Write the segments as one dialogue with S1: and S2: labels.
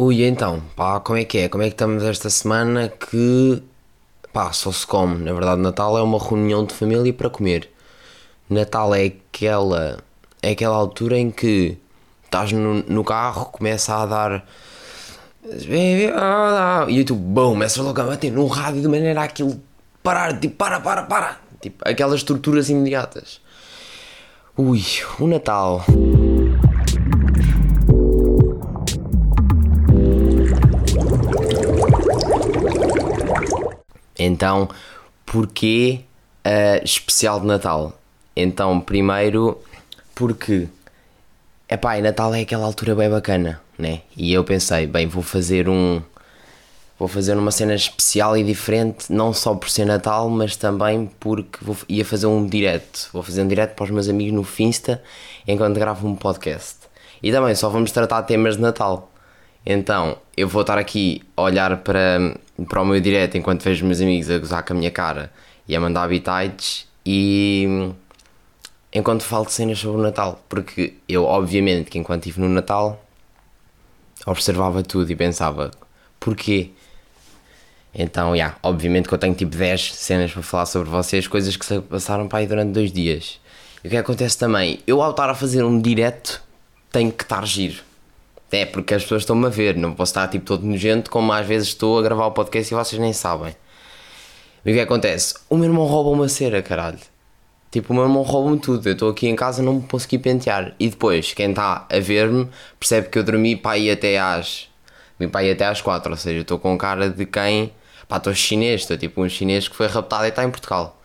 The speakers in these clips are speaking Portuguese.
S1: Ui, então, pá, como é que é? Como é que estamos esta semana que, pá, só se come. Na verdade, Natal é uma reunião de família para comer. Natal é aquela, é aquela altura em que estás no, no carro, começa a dar... E tu, bom, começas logo a bater no rádio de maneira aquilo parar, tipo, para, para, para. Tipo, aquelas torturas imediatas. Ui, o Natal... Então, porquê uh, especial de Natal? Então, primeiro, porque epá, Natal é aquela altura bem bacana, né? E eu pensei, bem, vou fazer um. Vou fazer uma cena especial e diferente, não só por ser Natal, mas também porque vou, ia fazer um direct. Vou fazer um direct para os meus amigos no Finsta enquanto gravo um podcast. E também só vamos tratar temas de Natal. Então, eu vou estar aqui a olhar para, para o meu direto enquanto vejo meus amigos a gozar com a minha cara e a mandar habitats e enquanto falo de cenas sobre o Natal, porque eu, obviamente, que enquanto estive no Natal, observava tudo e pensava, porquê? Então, yeah, obviamente que eu tenho tipo 10 cenas para falar sobre vocês, coisas que se passaram para aí durante dois dias. E o que acontece também? Eu, ao estar a fazer um direto, tenho que estar giro é, porque as pessoas estão-me a ver, não posso estar tipo todo nojento, como às vezes estou a gravar o podcast e vocês nem sabem. E o que acontece? O meu irmão rouba uma cera, caralho. Tipo, o meu irmão rouba-me tudo. Eu estou aqui em casa não me consegui pentear. E depois, quem está a ver-me percebe que eu dormi para ir até às. Dormi para ir até às 4, ou seja, estou com cara de quem. Pá, estou chinês, estou tipo um chinês que foi raptado e está em Portugal.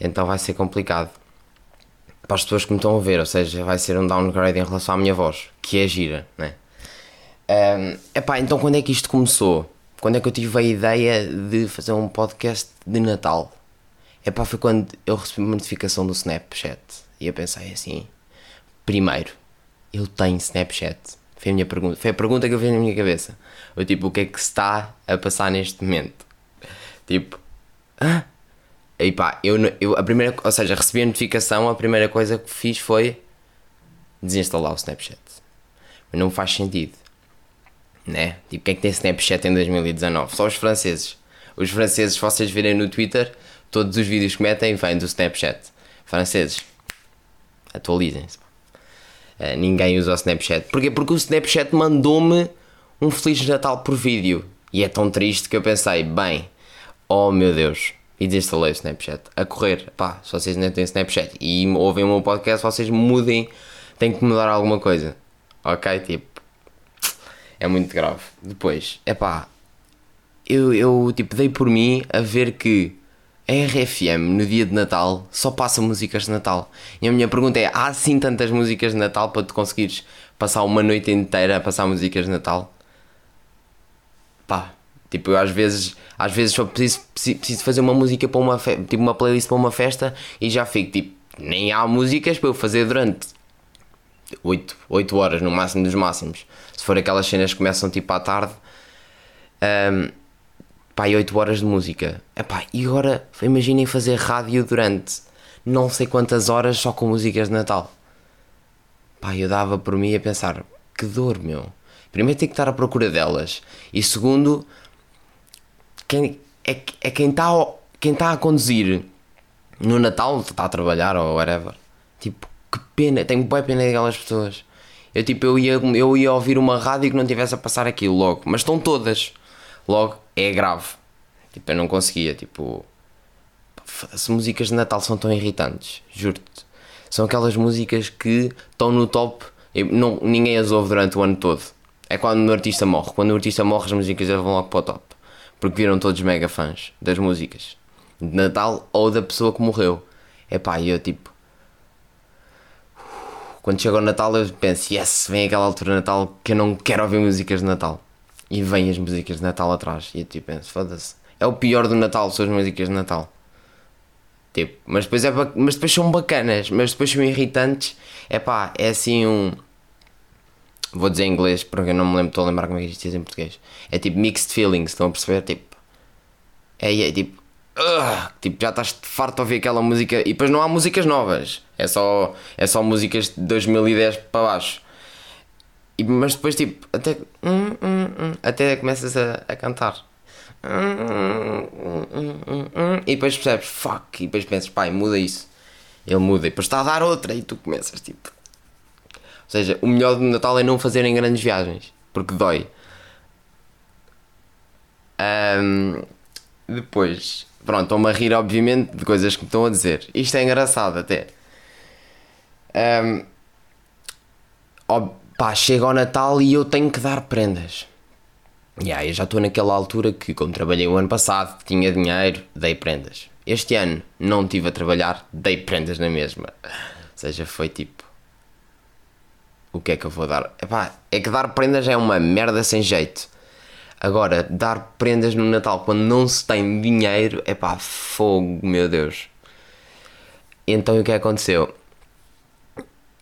S1: Então vai ser complicado para as pessoas que me estão a ver, ou seja, vai ser um downgrade em relação à minha voz, que é gira, né? Um, epá, então quando é que isto começou? Quando é que eu tive a ideia de fazer um podcast de Natal? Epá, foi quando eu recebi uma notificação do Snapchat e eu pensei assim: primeiro, eu tenho Snapchat. Foi a minha pergunta, foi a pergunta que eu vi na minha cabeça. Eu tipo, o que é que se está a passar neste momento? Tipo, ah, e pá, eu, eu a primeira, ou seja, recebi a notificação, a primeira coisa que fiz foi desinstalar o Snapchat. Mas não faz sentido. Né? Tipo, quem é que tem Snapchat em 2019? Só os franceses. Os franceses, se vocês virem no Twitter, todos os vídeos que metem vêm do Snapchat. Franceses, atualizem-se. Uh, ninguém usa o Snapchat. Porquê? Porque o Snapchat mandou-me um Feliz Natal por vídeo. E é tão triste que eu pensei, bem, oh meu Deus, e desinstalei o Snapchat. A correr, pá, se vocês ainda têm Snapchat e ouvem o meu podcast, vocês mudem, tem que mudar alguma coisa. Ok? Tipo, é muito grave. Depois, é pá, eu, eu tipo dei por mim a ver que a RFM no dia de Natal só passa músicas de Natal. E a minha pergunta é: há assim tantas músicas de Natal para tu conseguires passar uma noite inteira a passar músicas de Natal? Pá, Tipo, eu às vezes, às vezes só preciso, preciso fazer uma música para uma tipo uma playlist para uma festa e já fico tipo, nem há músicas para eu fazer durante 8, 8 horas no máximo dos máximos. Se for aquelas cenas que começam tipo à tarde, um, pá, e 8 horas de música. Epá, e agora imaginem fazer rádio durante não sei quantas horas só com músicas de Natal. Pá, eu dava por mim a pensar, que dor, meu. Primeiro tem que estar à procura delas. E segundo, quem, é, é quem está quem tá a conduzir no Natal, está a trabalhar ou whatever. Tipo, que pena, tenho boa pena daquelas pessoas. Eu tipo, eu ia, eu ia ouvir uma rádio que não tivesse a passar aquilo logo, mas estão todas. Logo, é grave. Tipo, eu não conseguia, tipo. As músicas de Natal são tão irritantes, juro-te. São aquelas músicas que estão no top e não, ninguém as ouve durante o ano todo. É quando o artista morre. Quando o artista morre, as músicas vão logo para o top porque viram todos mega fãs das músicas de Natal ou da pessoa que morreu. É pá, eu tipo. Quando chega o Natal, eu penso, yes, vem aquela altura de Natal que eu não quero ouvir músicas de Natal. E vêm as músicas de Natal atrás. E eu tipo penso, foda-se. É o pior do Natal, são as músicas de Natal. Tipo, mas depois, é, mas depois são bacanas, mas depois são irritantes. É pá, é assim um Vou dizer em inglês porque eu não me lembro, estou a lembrar como é que isto diz em português. É tipo mixed feelings, estão a perceber? Tipo. É, é tipo. Uh, tipo, já estás farto de ouvir aquela música e depois não há músicas novas. É só, é só músicas de 2010 para baixo. E, mas depois, tipo, até, hum, hum, hum, até começas a, a cantar. E depois percebes, fuck, e depois pensas, pai, muda isso. Ele muda, e depois está a dar outra, e tu começas, tipo. Seja, o melhor do Natal é não fazerem grandes viagens, porque dói. Um, depois, pronto, estou-me a rir, obviamente, de coisas que me estão a dizer. Isto é engraçado até. Um, ó, pá, chega ao Natal e eu tenho que dar prendas. Yeah, eu já estou naquela altura que, como trabalhei o ano passado, tinha dinheiro, dei prendas. Este ano não estive a trabalhar, dei prendas na mesma. Ou seja, foi tipo. O que é que eu vou dar? Epá, é que dar prendas é uma merda sem jeito. Agora, dar prendas no Natal quando não se tem dinheiro, é pá, fogo, meu Deus. Então o que aconteceu?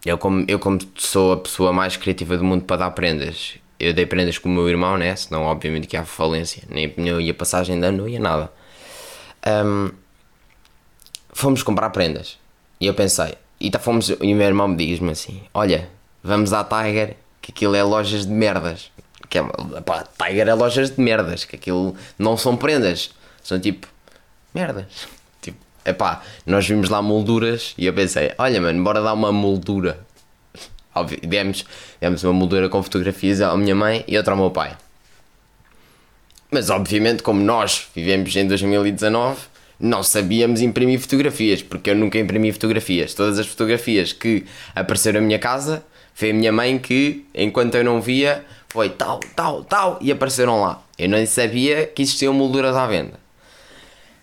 S1: Eu como, eu como sou a pessoa mais criativa do mundo para dar prendas, eu dei prendas com o meu irmão, né? Senão obviamente que há falência, nem, nem ia passagem de ano, não ia nada. Um, fomos comprar prendas. E eu pensei, e tá, fomos, e o meu irmão me diz-me assim, olha, vamos à Tiger, que aquilo é lojas de merdas que é, pá, Tiger é lojas de merdas, que aquilo não são prendas, são tipo merdas. Tipo, é pá, nós vimos lá molduras e eu pensei, olha mano, bora dar uma moldura. Óbvio, demos, demos uma moldura com fotografias à minha mãe e outra ao meu pai. Mas obviamente, como nós vivemos em 2019, não sabíamos imprimir fotografias, porque eu nunca imprimi fotografias. Todas as fotografias que apareceram na minha casa foi a minha mãe que, enquanto eu não via, foi tal, tal, tal, e apareceram lá. Eu nem sabia que existiam molduras à venda.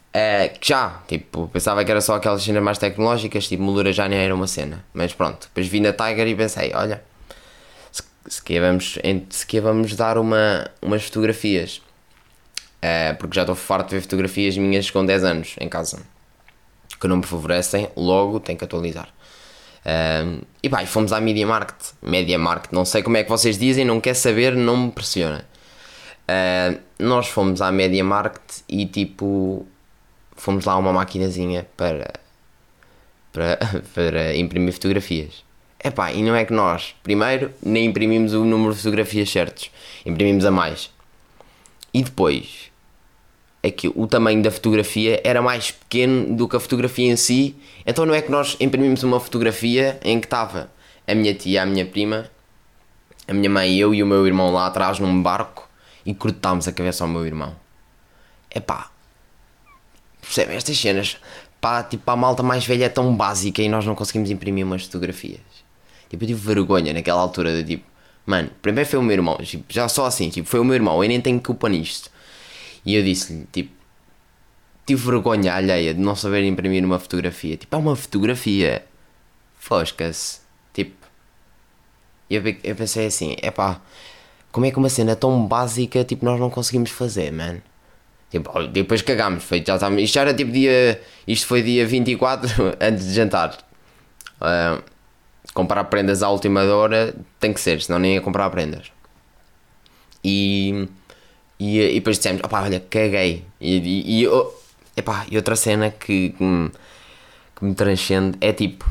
S1: Uh, já, tipo, pensava que era só aquelas cenas mais tecnológicas, tipo, moldura já nem era uma cena. Mas pronto, depois vi na Tiger e pensei, olha, se, se que vamos, se que vamos dar uma, umas fotografias. Uh, porque já estou farto de ver fotografias minhas com 10 anos em casa. Que não me favorecem, logo tenho que atualizar. Um, e pá, fomos à Media Market. Media Market, não sei como é que vocês dizem, não quer saber, não me pressiona. Uh, nós fomos à Media Market e tipo fomos lá a uma maquinazinha para, para, para imprimir fotografias. Epá, e não é que nós, primeiro, nem imprimimos o número de fotografias certos, imprimimos a mais. E depois, é que o tamanho da fotografia era mais pequeno do que a fotografia em si. Então não é que nós imprimimos uma fotografia em que estava a minha tia, a minha prima, a minha mãe, eu e o meu irmão lá atrás num barco e cortámos a cabeça ao meu irmão. É pá, percebem estas cenas? Pá, tipo, a malta mais velha é tão básica e nós não conseguimos imprimir umas fotografias. Tipo, eu tive vergonha naquela altura de tipo, mano, primeiro foi o meu irmão, tipo, já só assim, tipo, foi o meu irmão, eu nem tenho culpa nisto. E eu disse-lhe, tipo, tive vergonha alheia de não saber imprimir uma fotografia. Tipo, é uma fotografia. Fosca-se. Tipo, eu, eu pensei assim, é pá, como é que uma cena tão básica, tipo, nós não conseguimos fazer, man? Tipo, depois cagámos, foi, já estávamos, isto já era tipo dia, isto foi dia 24, antes de jantar. Uh, comprar prendas à última hora tem que ser, senão nem ia comprar prendas. E e, e depois dissemos, opá, olha, caguei. E, e, e, oh, epá, e outra cena que, que, me, que me transcende é tipo,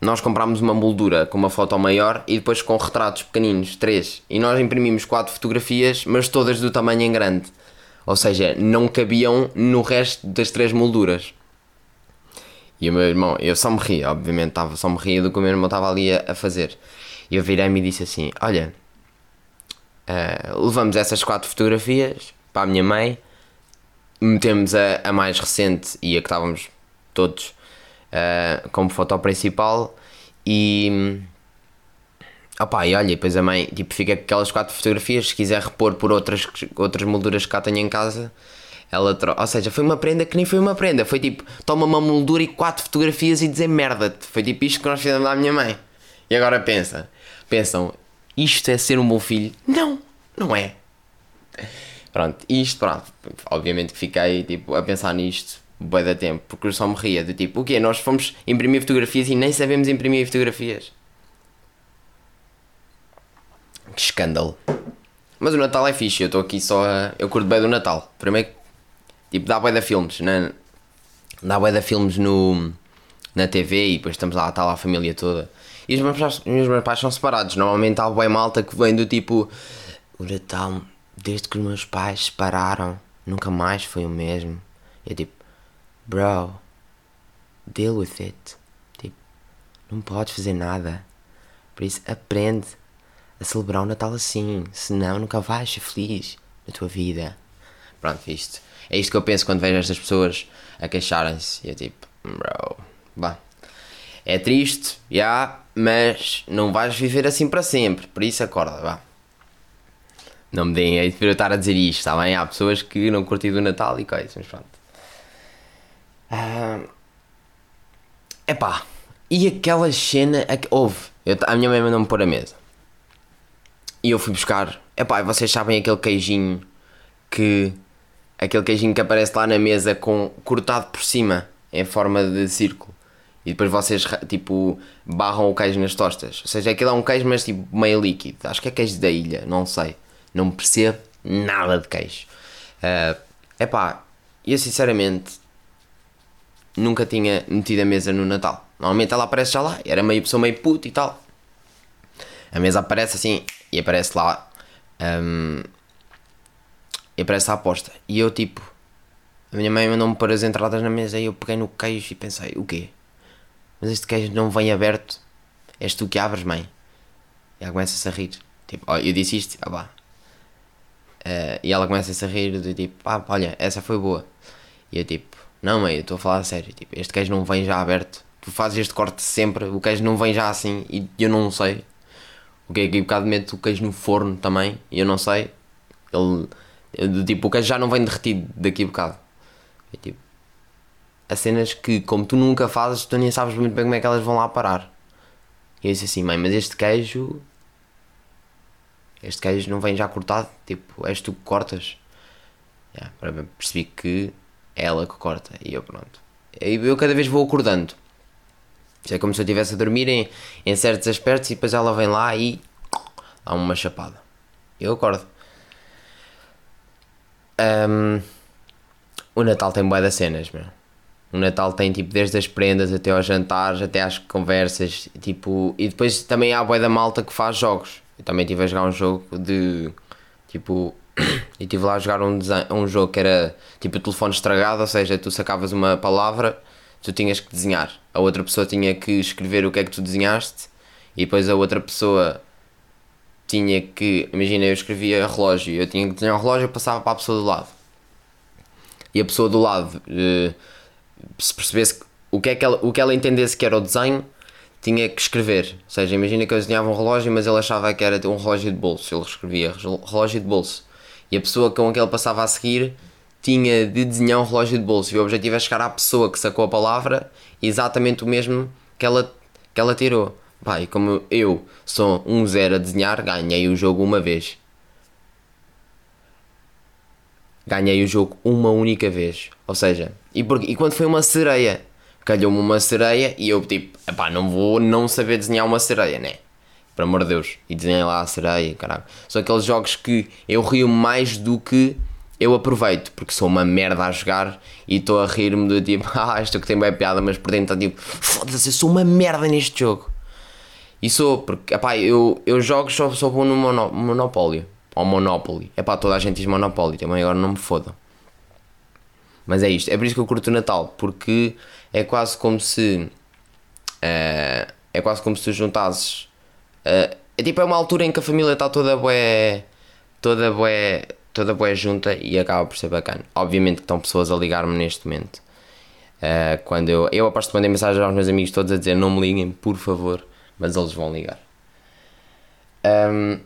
S1: nós comprámos uma moldura com uma foto maior e depois com retratos pequeninos, três. E nós imprimimos quatro fotografias, mas todas do tamanho em grande. Ou seja, não cabiam no resto das três molduras. E o meu irmão, eu só me ria, obviamente, tava, só me ria do que o meu irmão estava ali a, a fazer. E eu virei-me e disse assim: Olha, Uh, levamos essas quatro fotografias para a minha mãe, metemos a, a mais recente e a que estávamos todos uh, como foto principal e. Opa, e olha, depois a mãe tipo, fica com aquelas quatro fotografias. Se quiser repor por outras, outras molduras que cá tenho em casa, ela troca. Ou seja, foi uma prenda que nem foi uma prenda. Foi tipo, toma uma moldura e quatro fotografias e dizer merda-te. Foi tipo isto que nós fizemos à minha mãe. E agora pensa, pensam, isto é ser um bom filho? Não, não é. Pronto, isto, pronto. Obviamente que fiquei tipo, a pensar nisto bem da tempo, porque eu só me ria do tipo, o quê? Nós fomos imprimir fotografias e nem sabemos imprimir fotografias. Que escândalo. Mas o Natal é fixe, eu estou aqui só a. Eu curto bem do Natal. Primeiro, tipo, dá bem da filmes, né? Dá bem da filmes no, na TV e depois estamos lá, está lá a família toda. E os meus pais, pais são separados. Normalmente há bem malta que vem do tipo: O Natal, desde que os meus pais separaram, nunca mais foi o mesmo. E é tipo: Bro, deal with it. Tipo, não podes fazer nada. Por isso, aprende a celebrar o Natal assim. Senão, nunca vais ser feliz na tua vida. Pronto, isto. É isto que eu penso quando vejo estas pessoas a queixarem-se. E é tipo, bro, vá. É triste, já, yeah, mas não vais viver assim para sempre. Por isso, acorda, vá. Não me deem aí de eu estar a dizer isto, está bem? Há pessoas que não curtem do Natal e coisas, mas pronto. Ah, epá, e aquela cena. Houve. Eu, a minha mãe mandou-me pôr a mesa. E eu fui buscar. Epá, vocês sabem aquele queijinho que. Aquele queijinho que aparece lá na mesa com cortado por cima em forma de círculo. E depois vocês tipo barram o queijo nas tostas. Ou seja, aquilo é um queijo, mas tipo meio líquido. Acho que é queijo da ilha, não sei. Não percebo nada de queijo. Uh, epá, eu sinceramente nunca tinha metido a mesa no Natal. Normalmente ela aparece já lá, era meio pessoa meio puto e tal. A mesa aparece assim e aparece lá. Um, e aparece a aposta. E eu tipo. A minha mãe mandou-me pôr as entradas na mesa e eu peguei no queijo e pensei, o quê? Mas este queijo não vem aberto. És tu que abres, mãe. E ela começa-se a rir. Tipo, oh, eu disse isto, ah pá. Uh, e ela começa-se a rir do tipo, ah, olha, essa foi boa. E eu tipo, não, mãe, eu estou a falar a sério. Tipo, este queijo não vem já aberto. Tu fazes este corte sempre, o queijo não vem já assim e eu não sei. O que é que bocado mete o queijo no forno também e eu não sei. Ele, eu, tipo, o queijo já não vem derretido daqui a bocado. Tipo, há cenas que, como tu nunca fazes, tu nem sabes muito bem como é que elas vão lá parar. E eu disse assim, mãe, mas este queijo. Este queijo não vem já cortado. Tipo, és tu que cortas. Yeah, percebi que é ela que corta. E eu, pronto. E eu cada vez vou acordando. É como se eu estivesse a dormir em, em certos aspectos e depois ela vem lá e dá uma chapada. Eu acordo. Um, o Natal tem boas das cenas, meu. O Natal tem tipo desde as prendas até aos jantares, até às conversas, tipo, e depois também há a boa da malta que faz jogos. Eu também estive a jogar um jogo de tipo e estive lá a jogar um, um jogo que era tipo o telefone estragado, ou seja, tu sacavas uma palavra, tu tinhas que desenhar, a outra pessoa tinha que escrever o que é que tu desenhaste e depois a outra pessoa tinha que, imagina, eu escrevia relógio, eu tinha que desenhar um relógio e passava para a pessoa do lado. E a pessoa do lado, eh, se percebesse o que, é que ela, o que ela entendesse que era o desenho, tinha que escrever. Ou seja, imagina que eu desenhava um relógio, mas ele achava que era um relógio de bolso. Ele escrevia relógio de bolso. E a pessoa com que ele passava a seguir tinha de desenhar um relógio de bolso. E o objetivo é chegar à pessoa que sacou a palavra exatamente o mesmo que ela, que ela tirou. E como eu sou um zero a desenhar, ganhei o jogo uma vez. Ganhei o jogo uma única vez. Ou seja, e, porque, e quando foi uma sereia? Calhou-me uma sereia e eu tipo, pá, não vou não saber desenhar uma sereia, né? por amor de Deus. E desenhei lá a sereia, caralho. São aqueles jogos que eu rio mais do que eu aproveito, porque sou uma merda a jogar e estou a rir-me do tipo, ah, isto que tem bem piada, mas por dentro está tipo, foda-se, eu sou uma merda neste jogo. E sou, porque, epá, eu, eu jogo só, só vou no mono, Monopólio, ou Monopoly. Epá, toda a gente diz Monopoly, também agora não me fodam. Mas é isto, é por isso que eu curto o Natal, porque é quase como se. Uh, é quase como se tu juntasses Uh, é tipo, é uma altura em que a família está toda bué, toda bué, toda bué junta e acaba por ser bacana. Obviamente que estão pessoas a ligar-me neste momento. Uh, quando eu, eu aposto que mandei mensagem aos meus amigos todos a dizer não me liguem, por favor, mas eles vão ligar. Um,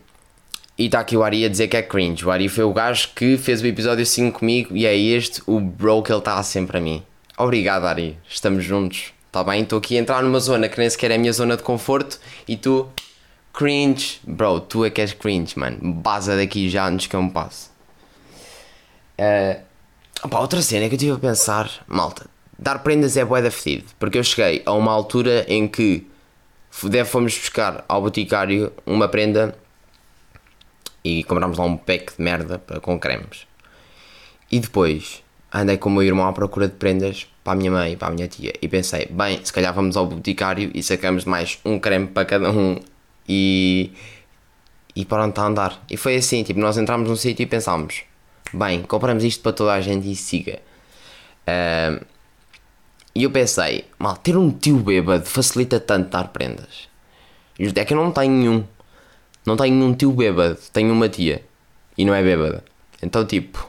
S1: e está aqui o Ari a dizer que é cringe. O Ari foi o gajo que fez o episódio 5 comigo e é este o bro que ele está sempre a mim. Obrigado, Ari. Estamos juntos. Está bem? Estou aqui a entrar numa zona que nem sequer é a minha zona de conforto e tu Cringe, bro, tu é que és cringe, mano. Baza daqui já antes que eu me passe. Uh, outra cena que eu estive a pensar, malta, dar prendas é boeda fedido. Porque eu cheguei a uma altura em que deve fomos buscar ao boticário uma prenda e comprámos lá um pack de merda com cremes. E depois andei com o meu irmão à procura de prendas para a minha mãe e para a minha tia. E pensei, bem, se calhar vamos ao boticário e sacamos mais um creme para cada um e. e pronto, a andar. E foi assim, tipo, nós entramos num sítio e pensámos, bem, compramos isto para toda a gente e siga. Uh, e eu pensei, mal, ter um tio bêbado facilita tanto dar prendas. E é que eu não tenho nenhum. Não tenho nenhum tio bêbado, tenho uma tia. E não é bêbada. Então, tipo,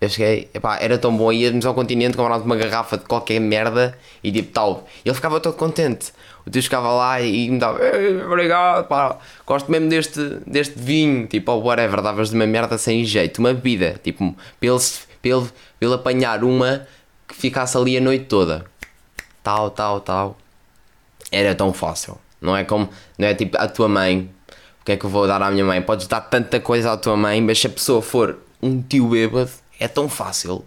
S1: eu cheguei, epá, era tão bom, íamos ao continente, comprávamos uma garrafa de qualquer merda e tipo tal. Ele ficava todo contente. O tio ficava lá e me dava, obrigado, pá, gosto mesmo deste, deste vinho, tipo, ou whatever, davas de uma merda sem jeito, uma bebida, tipo, para ele, ele apanhar uma que ficasse ali a noite toda. Tal, tal, tal. Era tão fácil. Não é como, não é tipo a tua mãe. Que é que eu vou dar à minha mãe? Podes dar tanta coisa à tua mãe, mas se a pessoa for um tio bêbado, é tão fácil.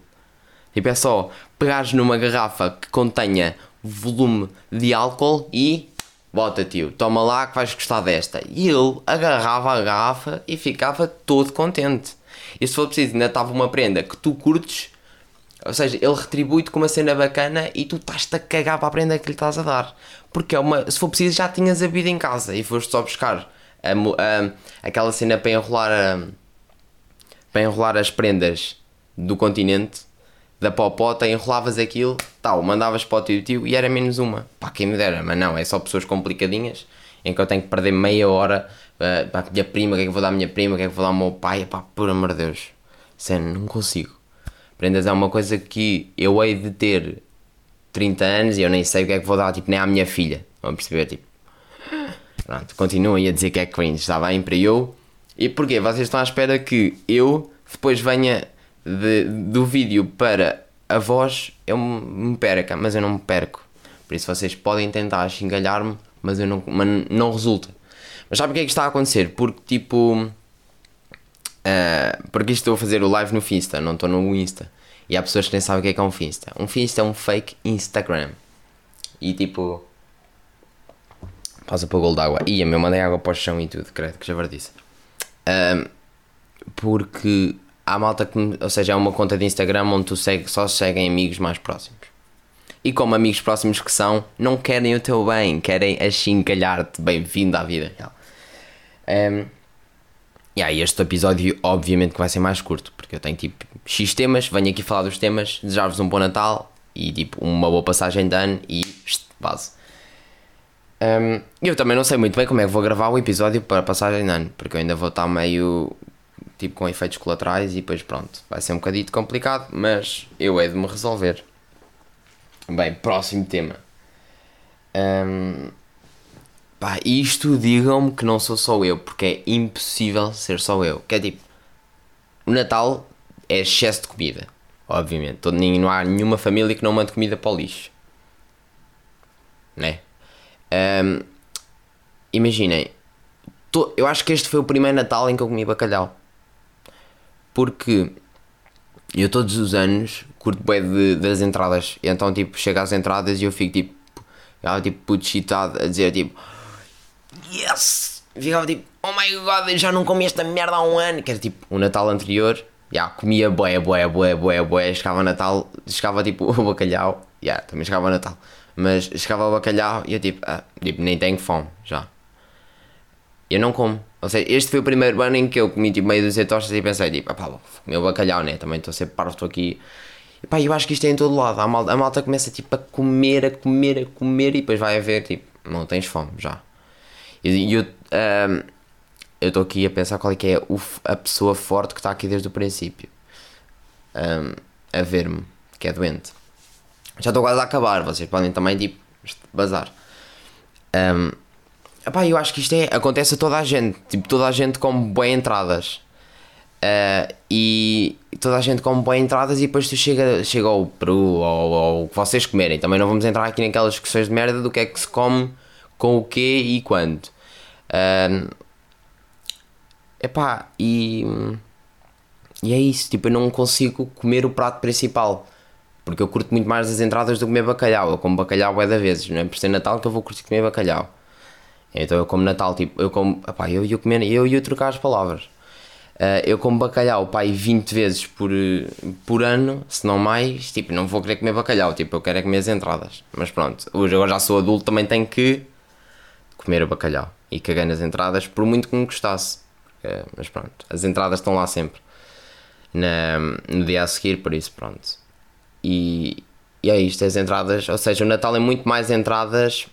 S1: Tipo, é só pegares numa garrafa que contenha volume de álcool e bota tio, toma lá que vais gostar desta. E ele agarrava a garrafa e ficava todo contente. E se for preciso, ainda estava uma prenda que tu curtes, ou seja, ele retribui-te com uma cena bacana e tu estás-te a cagar para a prenda que lhe estás a dar. Porque é uma, se for preciso, já tinhas a vida em casa e foste só buscar a, a, aquela cena para enrolar, a, para enrolar as prendas do continente, da popota, enrolavas aquilo, tal, mandavas para o tio e era menos uma. Pá, quem me dera, mas não, é só pessoas complicadinhas em que eu tenho que perder meia hora uh, para a minha prima, o que é que vou dar à minha prima, o que é que vou dar ao meu pai, pá, por amor de Deus. Sério, não consigo. Prendas é uma coisa que eu hei de ter 30 anos e eu nem sei o que é que vou dar, tipo, nem à minha filha. Vão perceber, tipo. Pronto, continuem a dizer que é cringe, está bem? Para eu. E porquê? Vocês estão à espera que eu depois venha de, do vídeo para a voz, eu me perca, mas eu não me perco. Por isso vocês podem tentar xingalhar-me, mas, eu não, mas não resulta. Mas sabe o que é que está a acontecer? Porque tipo Uh, porque estou a fazer o live no Finsta, não estou no Insta. E há pessoas que nem sabem o que é, que é um Finsta. Um Finsta é um fake Instagram. E tipo. Passa para o gol d'água. Ia, meu, mandei água para o chão e tudo, credo, que já verdice. Uh, porque há malta que. Ou seja, é uma conta de Instagram onde tu segue, só seguem amigos mais próximos. E como amigos próximos que são, não querem o teu bem, querem achincalhar-te. Bem-vindo à vida real. Um, e aí este episódio obviamente que vai ser mais curto, porque eu tenho tipo X temas, venho aqui falar dos temas, desejar-vos um bom Natal e tipo uma boa passagem de ano e base. Um, eu também não sei muito bem como é que vou gravar o episódio para passagem de ano, porque eu ainda vou estar meio tipo com efeitos colaterais e depois pronto, vai ser um bocadito complicado, mas eu hei de me resolver. Bem, próximo tema. Um, Pá, isto digam-me que não sou só eu, porque é impossível ser só eu. Que é tipo, o Natal é excesso de comida, obviamente. Todo, não há nenhuma família que não mande comida para o lixo. Né? Um, imaginem, eu acho que este foi o primeiro Natal em que eu comi bacalhau. Porque eu todos os anos curto bem de, das entradas. E então, tipo, chego às entradas e eu fico tipo, eu, tipo, puto excitado a dizer tipo yes! Ficava tipo, oh my god, já não comi esta merda há um ano. Que era tipo, o Natal anterior, já comia boé, boé, boé, boé, boé. Chegava Natal, chegava tipo o bacalhau, já, também chegava Natal. Mas chegava o bacalhau e eu tipo, ah, tipo, nem tenho fome, já. Eu não como. Ou seja, este foi o primeiro ano em que eu comi tipo meio dúzia tostas e pensei tipo, ah pá, vou comer o bacalhau, né? Também estou ser parvo, estou aqui. E pá, eu acho que isto é em todo lado. A malta, a malta começa tipo a comer, a comer, a comer e depois vai a ver tipo, não tens fome, já. E eu um, estou aqui a pensar qual é que é a pessoa forte que está aqui desde o princípio um, a ver-me, que é doente. Já estou quase a acabar, vocês podem também tipo bazar. Um, epá, eu acho que isto é, acontece a toda a gente, tipo, toda a gente com boas entradas. Uh, e toda a gente come boas entradas e depois tu chega, chega ao peru ou o que vocês comerem. Também não vamos entrar aqui naquelas discussões de merda do que é que se come com o quê e quando. Um, epá, e, e é isso, tipo, eu não consigo comer o prato principal. Porque eu curto muito mais as entradas do que comer bacalhau. Eu como bacalhau é da vezes, não é por ser Natal que eu vou curtir comer bacalhau. Então eu como Natal, tipo, eu como, eu e eu comer, eu e eu trocar as palavras. Uh, eu como bacalhau, pai, 20 vezes por, por ano, se não mais, tipo, não vou querer comer bacalhau, tipo, eu quero é comer as entradas. Mas pronto, hoje agora já sou adulto, também tenho que comer o bacalhau. E caguei nas entradas, por muito que me gostasse. Uh, mas pronto, as entradas estão lá sempre. Na, no dia a seguir, por isso, pronto. E, e é isto, as entradas, ou seja, o Natal é muito mais entradas.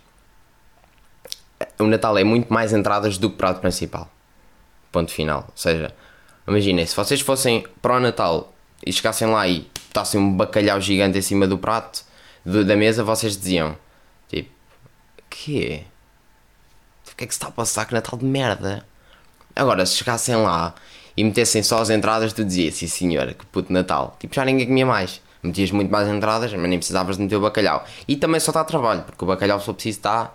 S1: O Natal é muito mais entradas do que prato principal. Ponto final. Ou seja, Imaginem, se vocês fossem para o Natal e chegassem lá e botassem um bacalhau gigante em cima do prato do, da mesa, vocês diziam tipo, quê? O que é que se está a passar? Que Natal de merda! Agora, se chegassem lá e metessem só as entradas, tu dizias, sim senhora, que puto Natal. Tipo, já ninguém comia mais. Metias muito mais entradas, mas nem precisavas de meter o bacalhau. E também só a trabalho, porque o bacalhau só precisa estar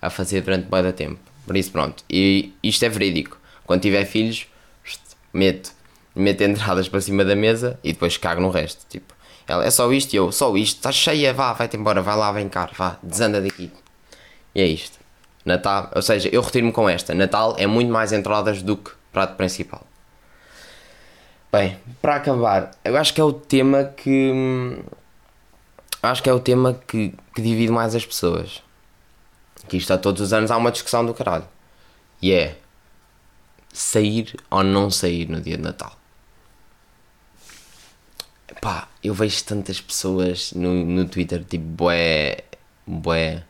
S1: a fazer durante bem da tempo. Por isso, pronto. E isto é verídico. Quando tiver filhos, meto, meto entradas para cima da mesa e depois cago no resto. Tipo, ela é só isto e eu, só isto, está cheia, vá, vai-te embora, vai lá, cá, vá, desanda daqui. E é isto. Natal, ou seja, eu retiro-me com esta. Natal é muito mais entradas do que prato principal. Bem, para acabar, eu acho que é o tema que. Acho que é o tema que, que divide mais as pessoas. Que isto a todos os anos há uma discussão do caralho. E é sair ou não sair no dia de Natal. Pá, eu vejo tantas pessoas no, no Twitter, tipo, bué, bué,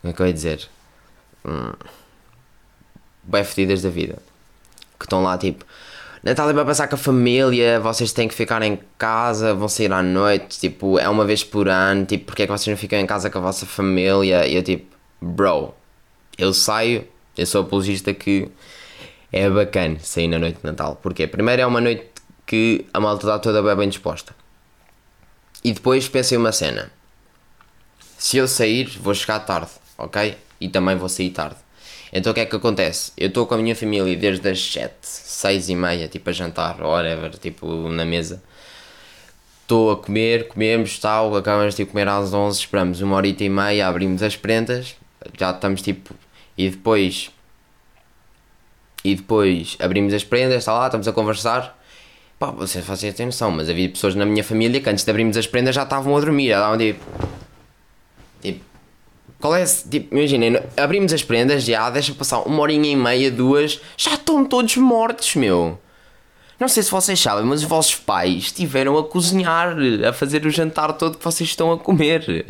S1: como é que eu ia dizer? Hum, bué fedidas da vida. Que estão lá, tipo, Natal é para passar com a família, vocês têm que ficar em casa, vão sair à noite, tipo, é uma vez por ano, tipo, porque é que vocês não ficam em casa com a vossa família? E eu, tipo, bro, eu saio, eu sou apologista que é bacana sair na noite de Natal. Porque primeiro é uma noite que a malta está toda bem, bem disposta. E depois pensei uma cena. Se eu sair, vou chegar tarde, ok? E também vou sair tarde. Então o que é que acontece? Eu estou com a minha família desde as 7, 6 e meia, tipo a jantar, whatever, tipo na mesa. Estou a comer, comemos, tal, acabamos de comer às 11, esperamos uma horita e meia, abrimos as prendas, já estamos tipo. E depois e depois abrimos as prendas, está lá, estamos a conversar. Pá, vocês fazem ter noção, mas havia pessoas na minha família que antes de abrirmos as prendas já estavam a dormir, já estavam tipo. Tipo. Qual é. Tipo, imaginem, abrimos as prendas, já, deixa passar uma horinha e meia, duas, já estão todos mortos, meu. Não sei se vocês sabem, mas os vossos pais estiveram a cozinhar, a fazer o jantar todo que vocês estão a comer.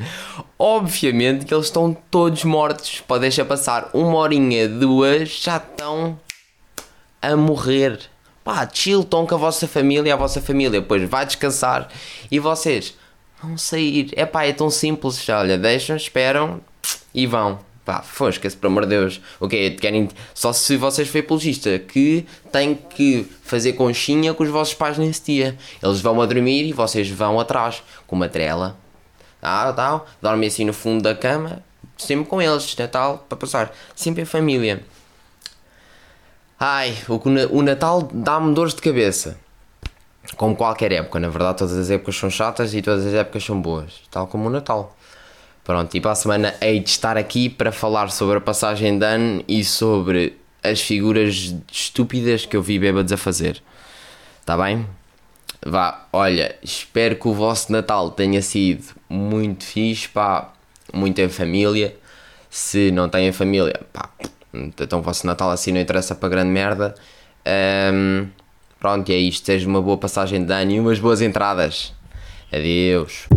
S1: Obviamente que eles estão todos mortos. Pode deixar passar uma horinha, duas, já estão a morrer. Pá, chill, estão com a vossa família, a vossa família depois vai descansar e vocês vão sair. É pá, é tão simples. Olha, deixam, esperam e vão. Pá, fosca-se, pelo amor de Deus. O okay, que querem Só se vocês for apologista que tem que fazer conchinha com os vossos pais nesse dia. Eles vão a dormir e vocês vão atrás com uma trela. Ah, tal. Dormem assim no fundo da cama, sempre com eles, Natal, para passar. Sempre em família. Ai, o, o Natal dá-me dores de cabeça. Como qualquer época, na verdade, todas as épocas são chatas e todas as épocas são boas, tal como o Natal. Pronto, e para a semana hei de estar aqui para falar sobre a passagem de ano e sobre as figuras estúpidas que eu vi bêbados a fazer. Está bem? Vá, olha, espero que o vosso Natal tenha sido muito fixe, pá, muito em família. Se não têm família, pá, então o vosso Natal assim não interessa para grande merda. Um, pronto, e é isto. Seja uma boa passagem de ano e umas boas entradas. Adeus.